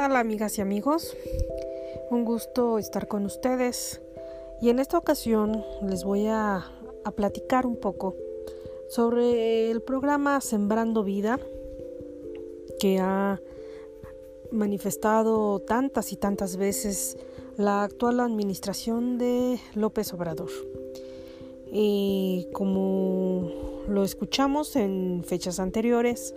tal amigas y amigos? Un gusto estar con ustedes y en esta ocasión les voy a, a, platicar un poco sobre el programa Sembrando Vida que ha manifestado tantas y tantas veces la actual administración de López Obrador. Y como lo escuchamos en fechas anteriores,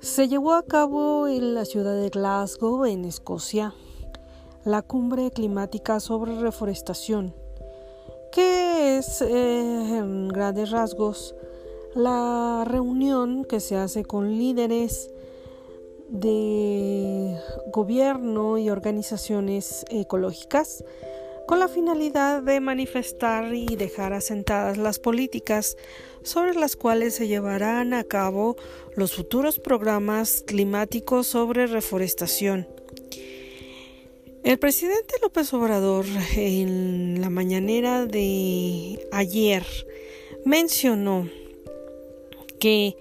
se llevó a cabo en la ciudad de Glasgow, en Escocia, la cumbre climática sobre reforestación, que es eh, en grandes rasgos la reunión que se hace con líderes de gobierno y organizaciones ecológicas con la finalidad de manifestar y dejar asentadas las políticas sobre las cuales se llevarán a cabo los futuros programas climáticos sobre reforestación. El presidente López Obrador en la mañanera de ayer mencionó que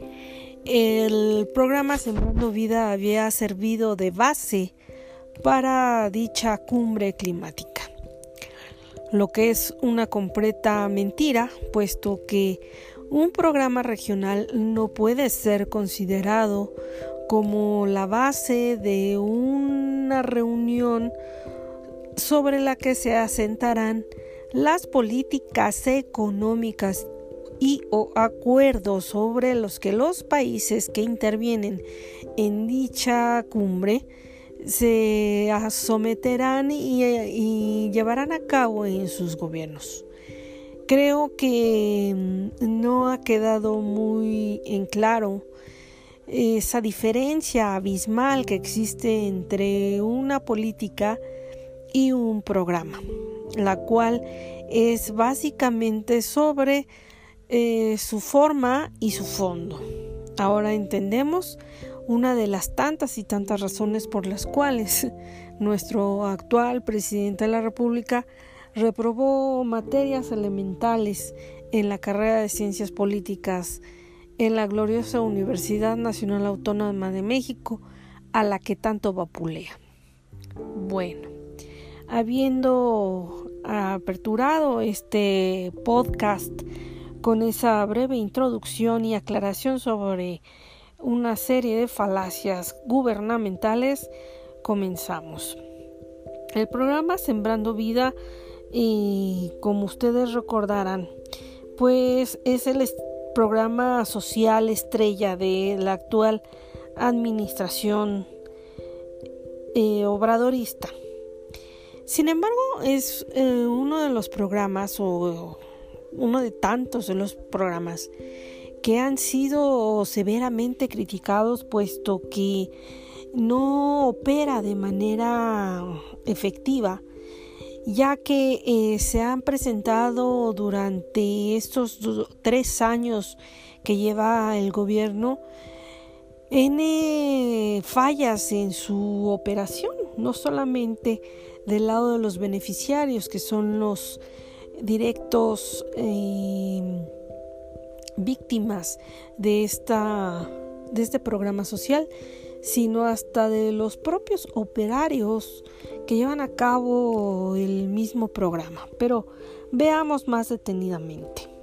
el programa Sembrando Vida había servido de base para dicha cumbre climática lo que es una completa mentira, puesto que un programa regional no puede ser considerado como la base de una reunión sobre la que se asentarán las políticas económicas y o acuerdos sobre los que los países que intervienen en dicha cumbre se someterán y, llevarán a cabo en sus gobiernos. Creo que mm, no ha quedado muy en claro esa diferencia abismal que existe entre una política y un programa, la cual es básicamente sobre eh, su forma y su fondo. Ahora entendemos una de las tantas y tantas razones por las cuales nuestro actual presidente de la República reprobó materias elementales en la carrera de ciencias políticas en la gloriosa Universidad Nacional Autónoma de México, a la que tanto vapulea. Bueno, habiendo aperturado este podcast con esa breve introducción y aclaración sobre una serie de falacias gubernamentales, comenzamos. El programa Sembrando Vida, y como ustedes recordarán, pues es el programa social estrella de la actual administración eh, obradorista. Sin embargo, es eh, uno de los programas o uno de tantos de los programas que han sido severamente criticados puesto que no opera de manera efectiva ya que eh, se han presentado durante estos tres años que lleva el gobierno N fallas en su operación, no solamente del lado de los beneficiarios, que son los directos eh, víctimas de, esta, de este programa social, sino hasta de los propios operarios que llevan a cabo el mismo programa. Pero veamos más detenidamente.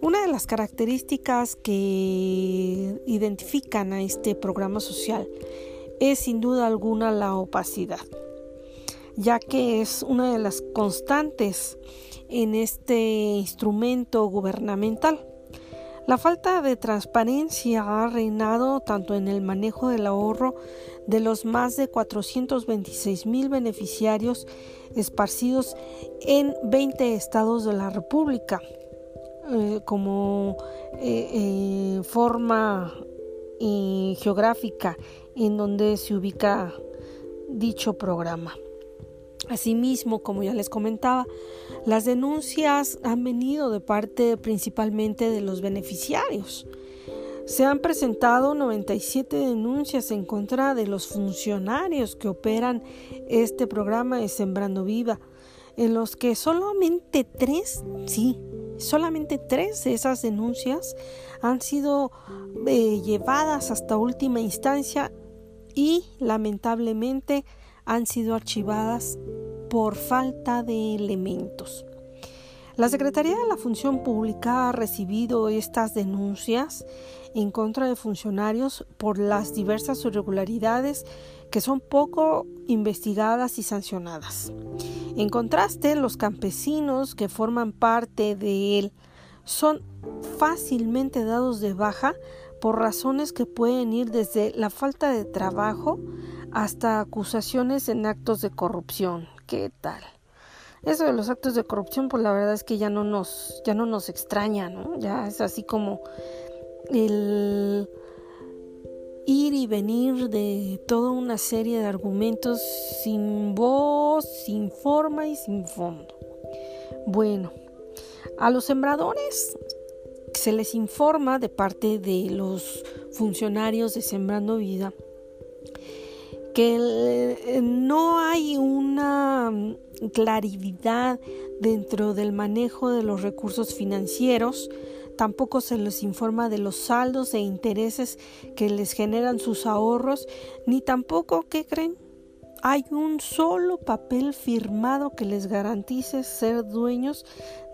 Una de las características que identifican a este programa social es sin duda alguna la opacidad, ya que es una de las constantes en este instrumento gubernamental. La falta de transparencia ha reinado tanto en el manejo del ahorro de los más de 426 mil beneficiarios esparcidos en 20 estados de la República, eh, como eh, eh, forma geográfica en donde se ubica dicho programa. Asimismo, como ya les comentaba, las denuncias han venido de parte principalmente de los beneficiarios. Se han presentado 97 denuncias en contra de los funcionarios que operan este programa de Sembrando Viva, en los que solamente tres, sí, solamente tres de esas denuncias han sido eh, llevadas hasta última instancia y lamentablemente han sido archivadas por falta de elementos. La Secretaría de la Función Pública ha recibido estas denuncias en contra de funcionarios por las diversas irregularidades que son poco investigadas y sancionadas. En contraste, los campesinos que forman parte de él son fácilmente dados de baja por razones que pueden ir desde la falta de trabajo hasta acusaciones en actos de corrupción. ¿Qué tal? Eso de los actos de corrupción, pues la verdad es que ya no nos, ya no nos extraña, ¿no? Ya es así como el ir y venir de toda una serie de argumentos sin voz, sin forma y sin fondo. Bueno, a los sembradores se les informa de parte de los funcionarios de Sembrando Vida que eh, no hay una claridad dentro del manejo de los recursos financieros, tampoco se les informa de los saldos e intereses que les generan sus ahorros, ni tampoco, ¿qué creen? Hay un solo papel firmado que les garantice ser dueños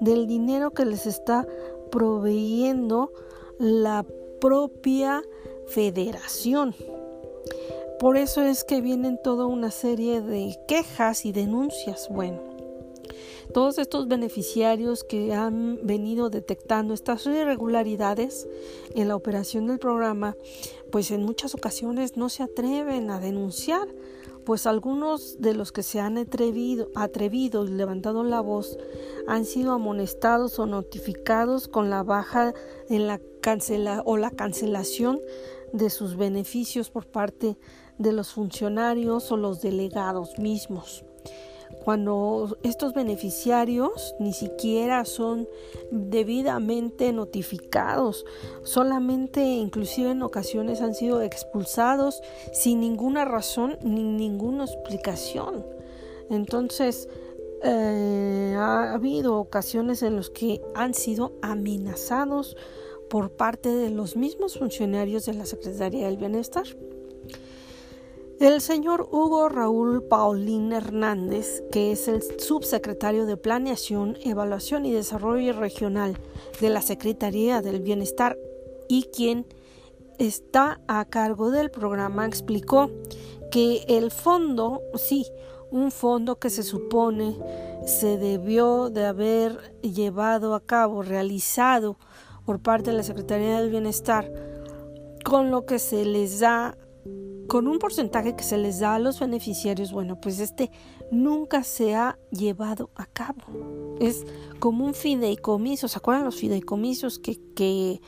del dinero que les está proveyendo la propia federación. Por eso es que vienen toda una serie de quejas y denuncias. Bueno, todos estos beneficiarios que han venido detectando estas irregularidades en la operación del programa, pues en muchas ocasiones no se atreven a denunciar, pues algunos de los que se han atrevido, atrevido y levantado la voz han sido amonestados o notificados con la baja en la cancela o la cancelación de sus beneficios por parte de los funcionarios o los delegados mismos. Cuando estos beneficiarios ni siquiera son debidamente notificados, solamente inclusive en ocasiones han sido expulsados sin ninguna razón ni ninguna explicación. Entonces, eh, ha habido ocasiones en las que han sido amenazados por parte de los mismos funcionarios de la Secretaría del Bienestar. El señor Hugo Raúl Paulín Hernández, que es el subsecretario de Planeación, Evaluación y Desarrollo Regional de la Secretaría del Bienestar y quien está a cargo del programa, explicó que el fondo, sí, un fondo que se supone se debió de haber llevado a cabo, realizado por parte de la Secretaría del Bienestar, con lo que se les da con un porcentaje que se les da a los beneficiarios, bueno, pues este nunca se ha llevado a cabo. Es como un fideicomiso. ¿Se acuerdan los fideicomisos que, que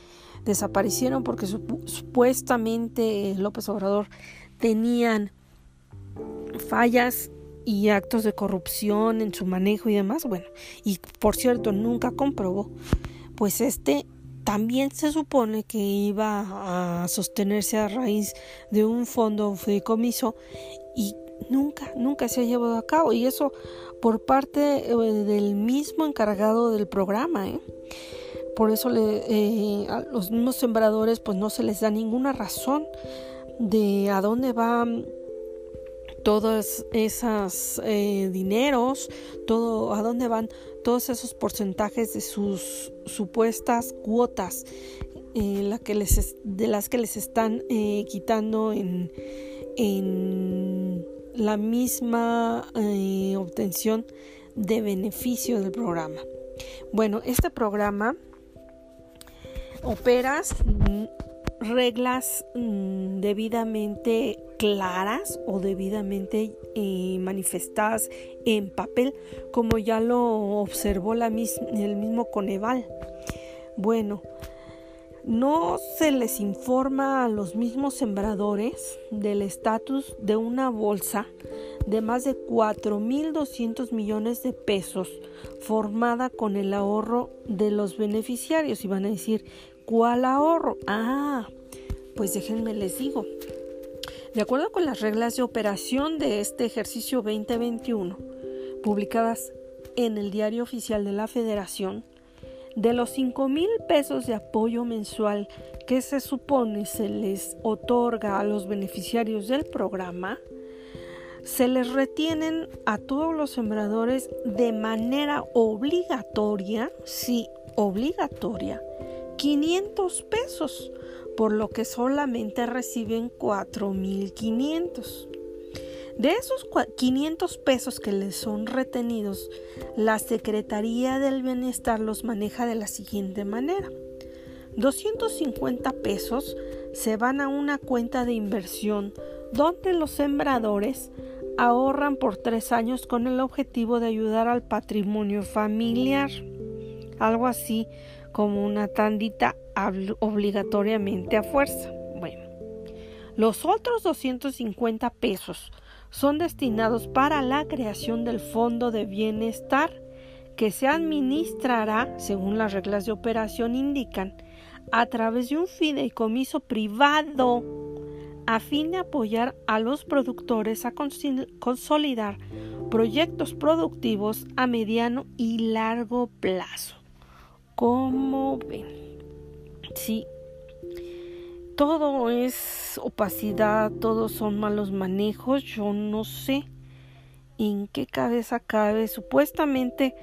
desaparecieron porque supuestamente López Obrador tenían fallas y actos de corrupción en su manejo y demás? Bueno, y por cierto, nunca comprobó. Pues este también se supone que iba a sostenerse a raíz de un fondo fideicomiso y nunca, nunca se ha llevado a cabo y eso por parte eh, del mismo encargado del programa. ¿eh? Por eso le, eh, a los mismos sembradores pues no se les da ninguna razón de a dónde van todos esos dineros, todo a dónde van todos esos porcentajes de sus supuestas cuotas eh, de las que les están eh, quitando en, en, la misma eh, obtención de beneficio del programa. Bueno, este programa opera reglas mm, debidamente claras o debidamente eh, manifestadas en papel, como ya lo observó la el mismo Coneval. Bueno, no se les informa a los mismos sembradores del estatus de una bolsa de más de 4.200 millones de pesos formada con el ahorro de los beneficiarios. Y van a decir, ¿Cuál ahorro? Ah, pues déjenme les digo. De acuerdo con las reglas de operación de este ejercicio 2021, publicadas en el Diario Oficial de la Federación, de los 5 mil pesos de apoyo mensual que se supone se les otorga a los beneficiarios del programa, se les retienen a todos los sembradores de manera obligatoria, sí, obligatoria, 500 pesos, por lo que solamente reciben 4.500. De esos 500 pesos que les son retenidos, la Secretaría del Bienestar los maneja de la siguiente manera. 250 pesos se van a una cuenta de inversión donde los sembradores ahorran por tres años con el objetivo de ayudar al patrimonio familiar. Algo así como una tandita obligatoriamente a fuerza. Bueno, los otros 250 pesos son destinados para la creación del Fondo de Bienestar que se administrará, según las reglas de operación indican, a través de un fideicomiso privado a fin de apoyar a los productores a consolidar proyectos productivos a mediano y largo plazo. Como ven, sí, todo es opacidad, todos son malos manejos, yo no sé en qué cabeza cabe. Supuestamente,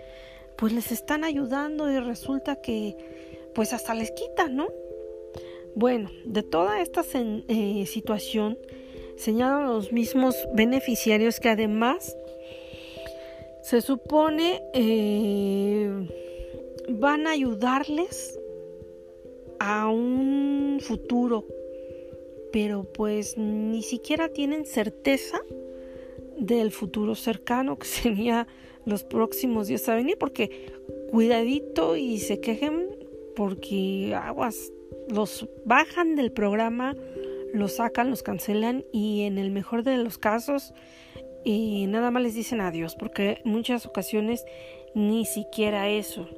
pues les están ayudando y resulta que, pues hasta les quitan, ¿no? Bueno, de toda esta eh, situación señalan los mismos beneficiarios que además se supone eh, van a ayudarles a un futuro, pero pues ni siquiera tienen certeza del futuro cercano que sería los próximos días a venir, porque cuidadito y se quejen porque aguas los bajan del programa, los sacan, los cancelan y en el mejor de los casos y nada más les dicen adiós, porque en muchas ocasiones ni siquiera eso.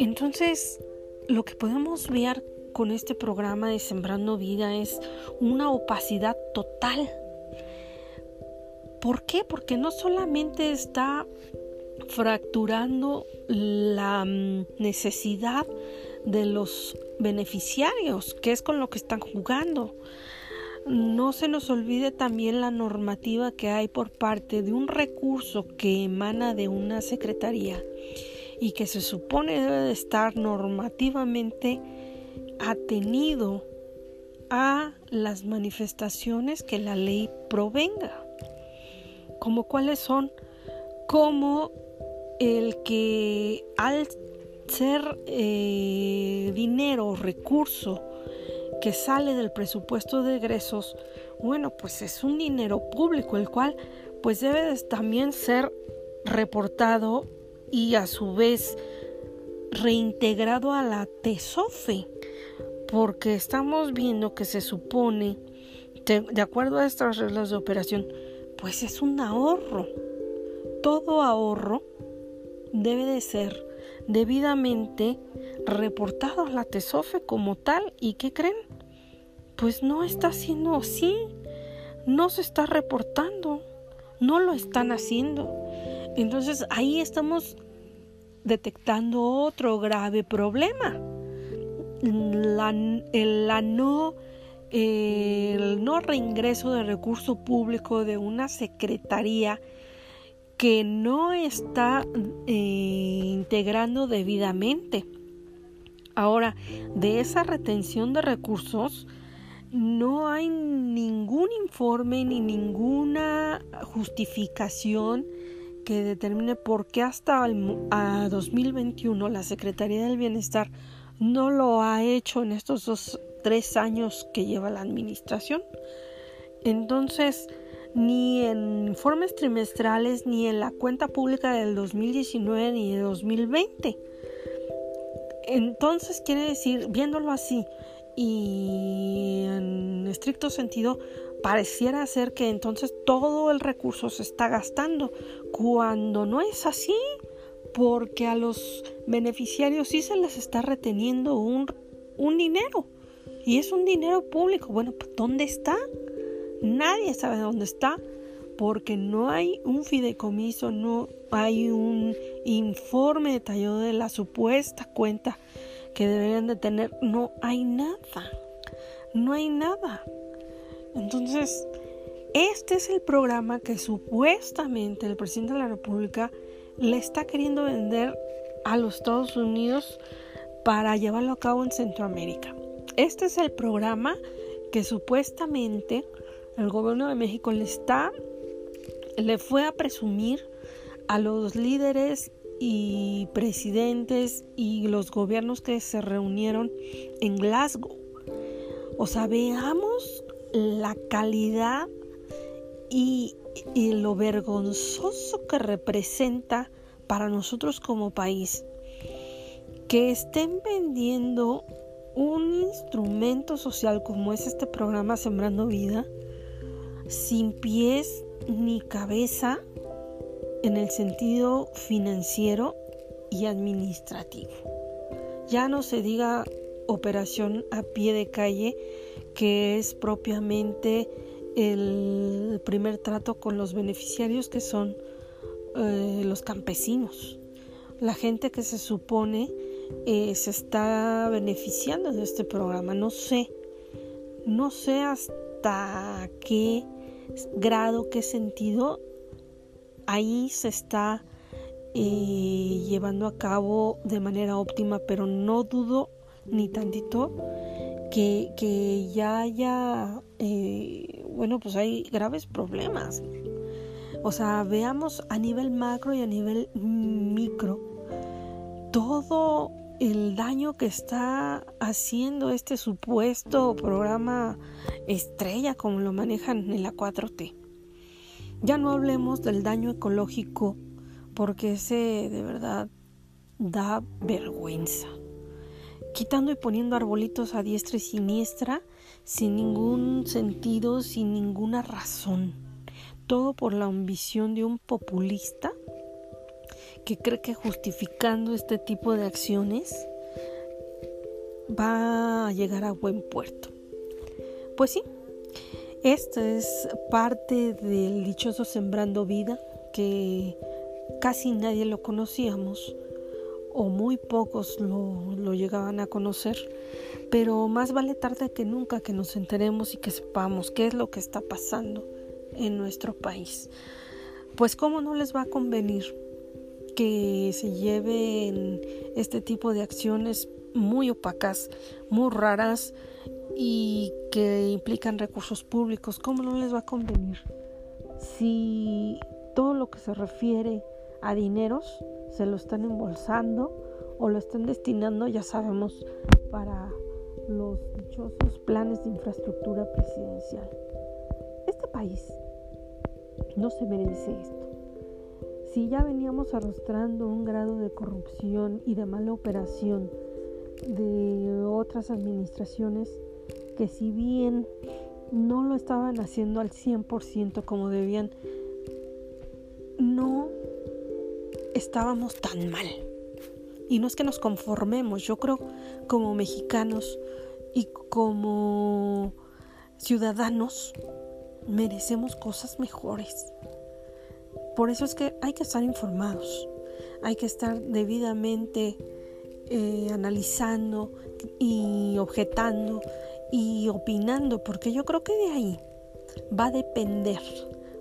Entonces, lo que podemos ver con este programa de Sembrando Vida es una opacidad total. ¿Por qué? Porque no solamente está fracturando la mm, necesidad de los beneficiarios, que es con lo que están jugando. No se nos olvide también la normativa que hay por parte de un recurso que emana de una secretaría y que se supone debe de estar normativamente atenido a las manifestaciones que la ley provenga, como cuáles son, como el que al ser eh, dinero o recurso que sale del presupuesto de egresos, bueno, pues es un dinero público, el cual pues debe también ser reportado y a su vez reintegrado a la TESOFE, porque estamos viendo que se supone, de, acuerdo a estas reglas de operación, pues es un ahorro. Todo ahorro debe de ser debidamente reportado a la TESOFE como tal. ¿Y qué creen? Pues no está siendo así. No se está reportando. No lo están haciendo. Entonces ahí estamos detectando otro grave problema. No, el no reingreso de recurso público de una secretaría que no está eh, integrando debidamente. Ahora, de esa retención de recursos, no hay ningún informe ni ninguna justificación que determine por qué hasta el, a 2021 la Secretaría del Bienestar no lo ha hecho en estos dos, tres años que lleva la administración. Entonces, ni en informes trimestrales, ni en la cuenta pública del 2019 ni de 2020. Entonces, quiere decir, viéndolo así y en estricto sentido, pareciera ser que entonces todo el recurso se está gastando, cuando no es así, porque a los beneficiarios sí se les está reteniendo un, un dinero, y es un dinero público. Bueno, pues ¿dónde está? Nadie sabe dónde está, porque no hay un fideicomiso, no hay un informe detallado de la supuesta cuenta que deberían de tener. No hay nada. No hay nada. Entonces, este es el programa que supuestamente el presidente de la República le está queriendo vender a los Estados Unidos para llevarlo a cabo en Centroamérica. Este es el programa que supuestamente el gobierno de México le está le fue a presumir a los líderes y presidentes y los gobiernos que se reunieron en Glasgow. O sea, veamos la calidad y, lo vergonzoso que representa para nosotros como país que estén vendiendo un instrumento social como es este programa Sembrando Vida sin pies ni cabeza en el sentido financiero y administrativo. Ya no se diga operación a pie de calle, que es propiamente el primer trato con los beneficiarios que son eh, los campesinos, la gente que se supone eh, se está beneficiando de este programa. No sé, no sé hasta qué grado, qué sentido ahí se está eh, llevando a cabo de manera óptima, pero no dudo ni tantito que, que ya haya, bueno, pues hay graves problemas. O sea, veamos a nivel macro y a nivel micro todo el daño que está haciendo este supuesto programa estrella como lo manejan en la 4T. Ya no hablemos del daño ecológico porque ese de verdad da vergüenza. Quitando y poniendo arbolitos a diestra y siniestra sin ningún sentido, sin ninguna razón. Todo por la ambición de un populista que cree que justificando este tipo de acciones va a llegar a buen puerto. Pues sí, esto es parte del dichoso Sembrando Vida que casi nadie lo conocíamos o muy pocos lo, llegaban a conocer, pero más vale tarde que nunca que nos enteremos y que sepamos qué es lo que está pasando en nuestro país. Pues cómo no les va a convenir que se lleven este tipo de acciones muy opacas, muy raras y que implican recursos públicos. ¿Cómo no les va a convenir? Si todo lo que se refiere a dineros se lo están embolsando o lo están destinando, ya sabemos, para los dichosos planes de infraestructura presidencial. Este país no se merece esto. Si ya veníamos arrastrando un grado de corrupción y de mala operación de otras administraciones que si bien no lo estaban haciendo al 100% como debían, estábamos tan mal. Y no es que nos conformemos, yo creo como mexicanos y como ciudadanos merecemos cosas mejores. Por eso es que hay que estar informados, hay que estar debidamente eh, analizando y objetando y opinando, porque yo creo que de ahí va a depender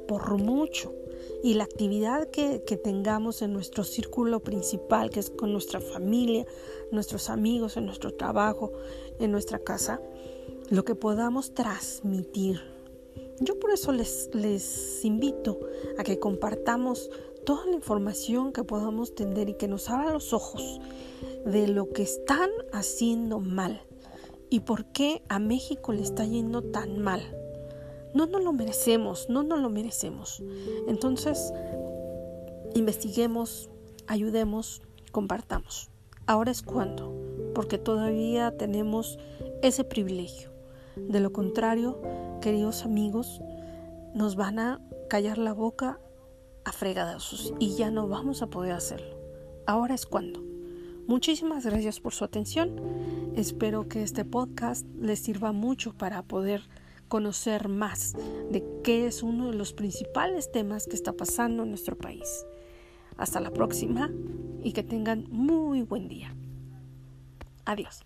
por mucho y la actividad que, tengamos en nuestro círculo principal, que es con nuestra familia, nuestros amigos, en nuestro trabajo, en nuestra casa, lo que podamos transmitir yo por eso les invito a que compartamos toda la información que podamos tener y que nos abra los ojos de lo que están haciendo mal y por qué a México le está yendo tan mal. No nos lo merecemos, no nos lo merecemos. Entonces, investiguemos, ayudemos, compartamos. Ahora es cuando, porque todavía tenemos ese privilegio. De lo contrario, queridos amigos, nos van a callar la boca a fregadazos y ya no vamos a poder hacerlo. Ahora es cuando. Muchísimas gracias por su atención. Espero que este podcast les sirva mucho para poder conocer más de qué es uno de los principales temas que está pasando en nuestro país. Hasta la próxima y que tengan muy buen día. Adiós.